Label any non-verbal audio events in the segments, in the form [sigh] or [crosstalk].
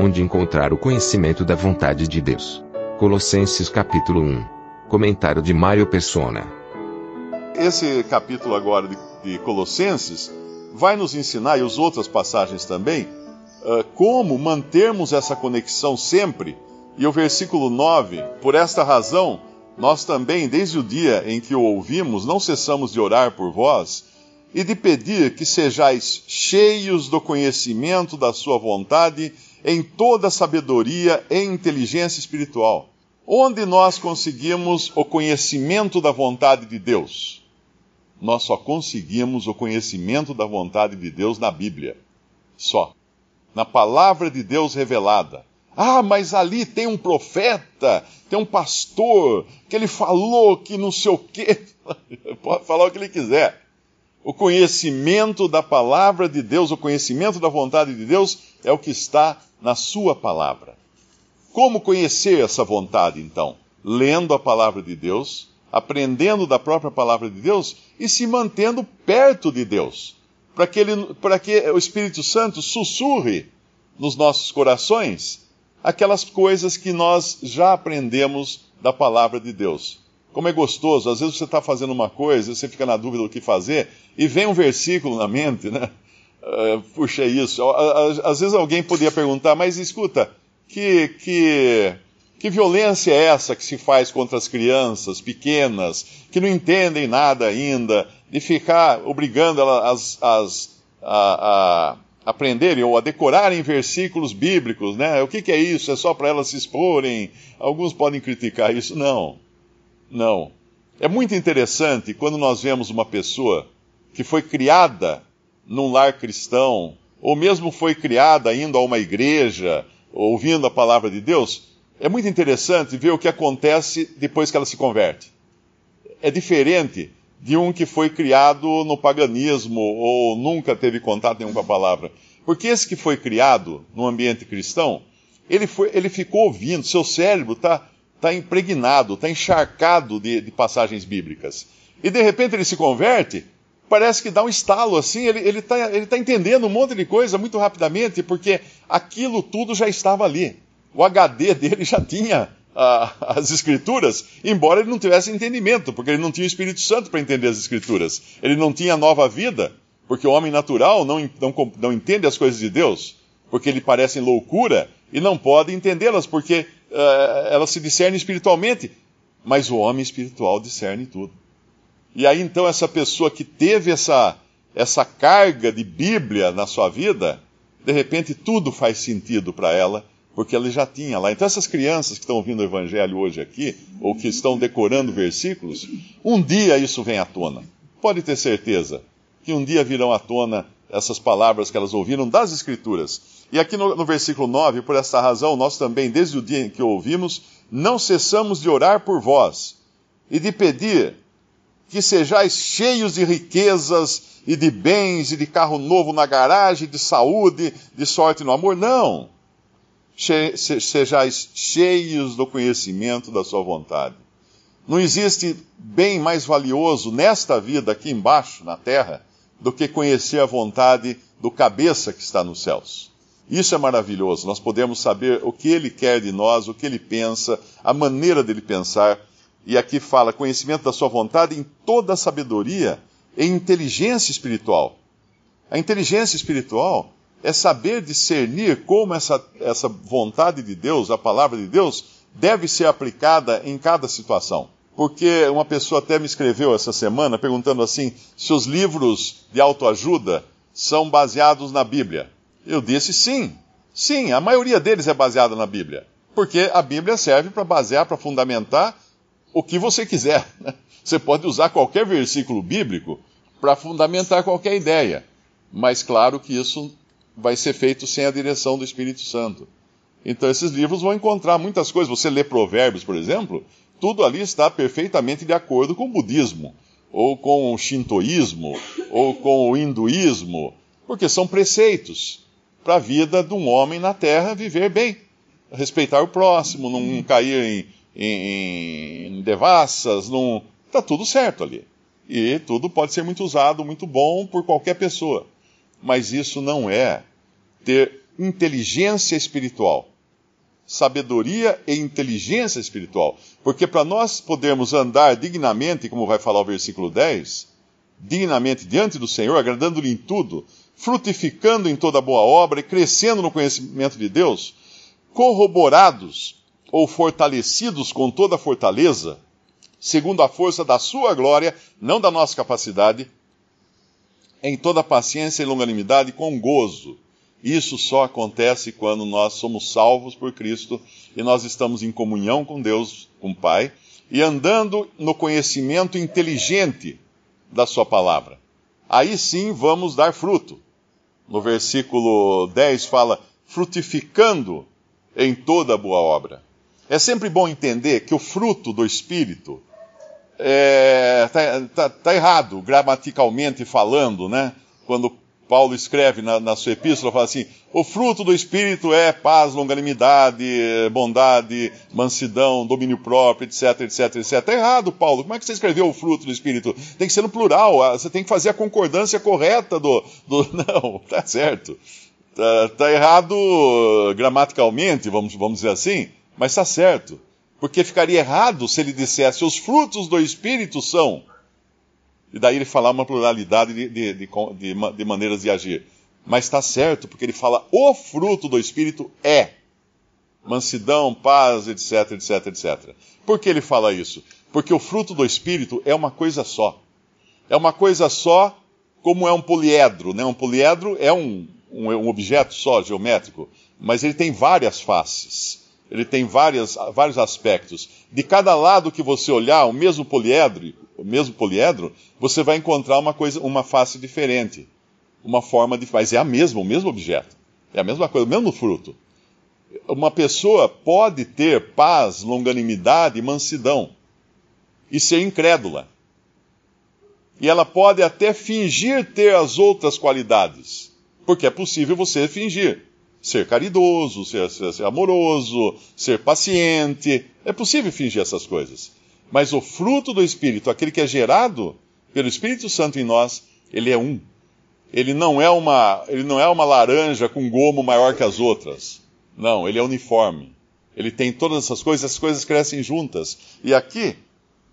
Onde encontrar o conhecimento da vontade de Deus. Colossenses capítulo 1. Comentário de Mário Persona. Esse capítulo agora de, de Colossenses vai nos ensinar, e as outras passagens também, uh, como mantermos essa conexão sempre. E o versículo 9, por esta razão, nós também, desde o dia em que o ouvimos, não cessamos de orar por vós e de pedir que sejais cheios do conhecimento da Sua vontade em toda sabedoria e inteligência espiritual. Onde nós conseguimos o conhecimento da vontade de Deus? Nós só conseguimos o conhecimento da vontade de Deus na Bíblia. Só. Na palavra de Deus revelada. Ah, mas ali tem um profeta, tem um pastor, que ele falou que não sei o quê. [laughs] Pode falar o que ele quiser. O conhecimento da palavra de Deus, o conhecimento da vontade de Deus é o que está na sua palavra. Como conhecer essa vontade, então? Lendo a palavra de Deus, aprendendo da própria palavra de Deus e se mantendo perto de Deus, para que, ele, para que o Espírito Santo sussurre nos nossos corações aquelas coisas que nós já aprendemos da palavra de Deus. Como é gostoso, às vezes você está fazendo uma coisa, você fica na dúvida do que fazer, e vem um versículo na mente, né? Uh, puxa, é isso. Às vezes alguém poderia perguntar, mas escuta, que, que, que violência é essa que se faz contra as crianças pequenas, que não entendem nada ainda, de ficar obrigando elas as, a, a aprenderem ou a decorarem versículos bíblicos, né? O que, que é isso? É só para elas se exporem? Alguns podem criticar isso. Não, não. É muito interessante quando nós vemos uma pessoa que foi criada num lar cristão, ou mesmo foi criada indo a uma igreja, ouvindo a palavra de Deus. É muito interessante ver o que acontece depois que ela se converte. É diferente de um que foi criado no paganismo ou nunca teve contato nenhum com a palavra. Porque esse que foi criado no ambiente cristão, ele, foi, ele ficou ouvindo, seu cérebro está tá impregnado, está encharcado de, de, passagens bíblicas. E de repente ele se converte, parece que dá um estalo assim, ele está ele tá entendendo um monte de coisa muito rapidamente, porque aquilo tudo já estava ali. O HD dele já tinha as Escrituras, embora ele não tivesse entendimento, porque ele não tinha o Espírito Santo para entender as Escrituras. Ele não tinha nova vida, porque o homem natural não, não, não entende as coisas de Deus, porque lhe parecem loucura e não pode entendê-las, porque uh, elas se discernem espiritualmente. Mas o homem espiritual discerne tudo. E aí então essa pessoa que teve essa, essa carga de Bíblia na sua vida, de repente tudo faz sentido para ela porque ele já tinha lá. Então, essas crianças que estão ouvindo o Evangelho hoje aqui, ou que estão decorando versículos, um dia isso vem à tona. Pode ter certeza que um dia virão à tona essas palavras que elas ouviram das Escrituras. E aqui no, no versículo 9, por essa razão, nós também, desde o dia em que ouvimos, não cessamos de orar por vós e de pedir que sejais cheios de riquezas e de bens e de carro novo na garagem, de saúde, de sorte no amor. Não sejais cheios do conhecimento da sua vontade. Não existe bem mais valioso nesta vida aqui embaixo, na terra, do que conhecer a vontade do cabeça que está nos céus. Isso é maravilhoso. Nós podemos saber o que ele quer de nós, o que ele pensa, a maneira dele pensar. E aqui fala conhecimento da sua vontade em toda a sabedoria e inteligência espiritual. A inteligência espiritual é saber discernir como essa, essa vontade de Deus, a palavra de Deus, deve ser aplicada em cada situação. Porque uma pessoa até me escreveu essa semana perguntando assim: se os livros de autoajuda são baseados na Bíblia. Eu disse sim. Sim, a maioria deles é baseada na Bíblia. Porque a Bíblia serve para basear, para fundamentar o que você quiser. Né? Você pode usar qualquer versículo bíblico para fundamentar qualquer ideia. Mas claro que isso vai ser feito sem a direção do Espírito Santo. Então, esses livros vão encontrar muitas coisas. Você lê Provérbios, por exemplo, tudo ali está perfeitamente de acordo com o budismo, ou com o shintoísmo, ou com o hinduísmo, porque são preceitos para a vida de um homem na terra viver bem, respeitar o próximo, não cair em, em, em devassas, não. Está tudo certo ali. E tudo pode ser muito usado, muito bom por qualquer pessoa. Mas isso não é ter inteligência espiritual sabedoria e inteligência espiritual. Porque para nós podermos andar dignamente, como vai falar o versículo 10, dignamente diante do Senhor, agradando-lhe em tudo, frutificando em toda boa obra e crescendo no conhecimento de Deus, corroborados ou fortalecidos com toda a fortaleza, segundo a força da sua glória, não da nossa capacidade, em toda paciência e longanimidade com gozo isso só acontece quando nós somos salvos por Cristo e nós estamos em comunhão com Deus, com o Pai, e andando no conhecimento inteligente da Sua palavra. Aí sim vamos dar fruto. No versículo 10 fala: frutificando em toda boa obra. É sempre bom entender que o fruto do Espírito está é, tá, tá, tá errado, gramaticalmente falando, né? Quando Paulo escreve na, na, sua epístola, fala assim: o fruto do Espírito é paz, longanimidade, bondade, mansidão, domínio próprio, etc, etc, etc. Está errado, Paulo. Como é que você escreveu o fruto do Espírito? Tem que ser no plural, ah, você tem que fazer a concordância correta do. do... [laughs] Não, tá certo. Tá, tá errado gramaticalmente, vamos, vamos dizer assim, mas está certo. Porque ficaria errado se ele dissesse: os frutos do Espírito são e daí ele falar uma pluralidade de, de, de, de maneiras de agir. Mas está certo, porque ele fala o fruto do Espírito é mansidão, paz, etc, etc, etc. Por que ele fala isso? Porque o fruto do Espírito é uma coisa só. É uma coisa só, como é um poliedro. Né? Um poliedro é um, um, um objeto só, geométrico, mas ele tem várias faces. Ele tem várias, vários aspectos. De cada lado que você olhar, o mesmo poliedro, o mesmo poliedro, você vai encontrar uma coisa, uma face diferente, uma forma de, mas é a mesma, o mesmo objeto, é a mesma coisa, o mesmo fruto. Uma pessoa pode ter paz, longanimidade mansidão e ser incrédula. E ela pode até fingir ter as outras qualidades, porque é possível você fingir ser caridoso, ser, ser, ser amoroso, ser paciente. É possível fingir essas coisas. Mas o fruto do Espírito, aquele que é gerado pelo Espírito Santo em nós, ele é um. Ele não é uma, ele não é uma laranja com gomo maior que as outras. Não, ele é uniforme. Ele tem todas essas coisas, as coisas crescem juntas. E aqui,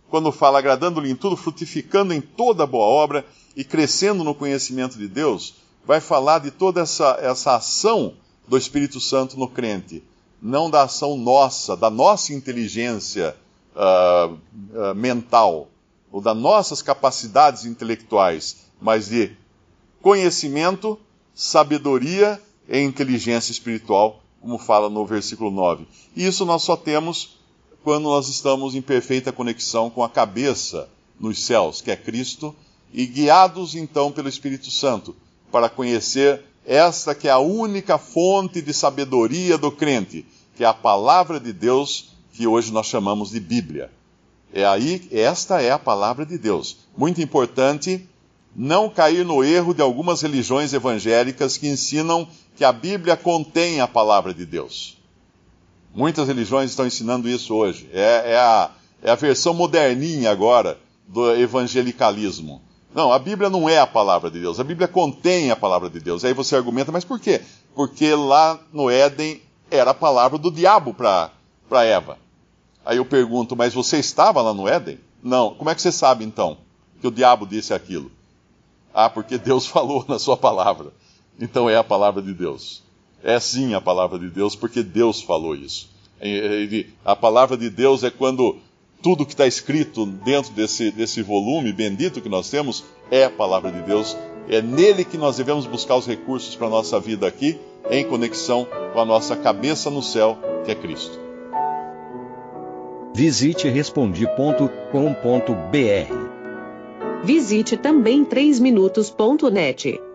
quando fala agradando-lhe em tudo, frutificando em toda boa obra e crescendo no conhecimento de Deus, vai falar de toda essa, essa ação do Espírito Santo no crente. Não da ação nossa, da nossa inteligência uh, uh, mental, ou das nossas capacidades intelectuais, mas de conhecimento, sabedoria e inteligência espiritual, como fala no versículo 9. E isso nós só temos quando nós estamos em perfeita conexão com a cabeça nos céus, que é Cristo, e guiados então pelo Espírito Santo para conhecer esta que é a única fonte de sabedoria do crente, que é a palavra de Deus que hoje nós chamamos de Bíblia. É aí, esta é a palavra de Deus. Muito importante não cair no erro de algumas religiões evangélicas que ensinam que a Bíblia contém a palavra de Deus. Muitas religiões estão ensinando isso hoje. É, é, a, é a versão moderninha agora do evangelicalismo. Não, a Bíblia não é a palavra de Deus. A Bíblia contém a palavra de Deus. Aí você argumenta, mas por quê? Porque lá no Éden era a palavra do diabo para Eva. Aí eu pergunto, mas você estava lá no Éden? Não. Como é que você sabe então que o diabo disse aquilo? Ah, porque Deus [laughs] falou na sua palavra. Então é a palavra de Deus. É sim a palavra de Deus, porque Deus falou isso. A palavra de Deus é quando tudo que está escrito dentro desse, desse volume bendito que nós temos é a palavra de Deus. É nele que nós devemos buscar os recursos para a nossa vida aqui, em conexão com a nossa cabeça no céu, que é Cristo. Visite respondi.com.br. Visite também 3minutos.net.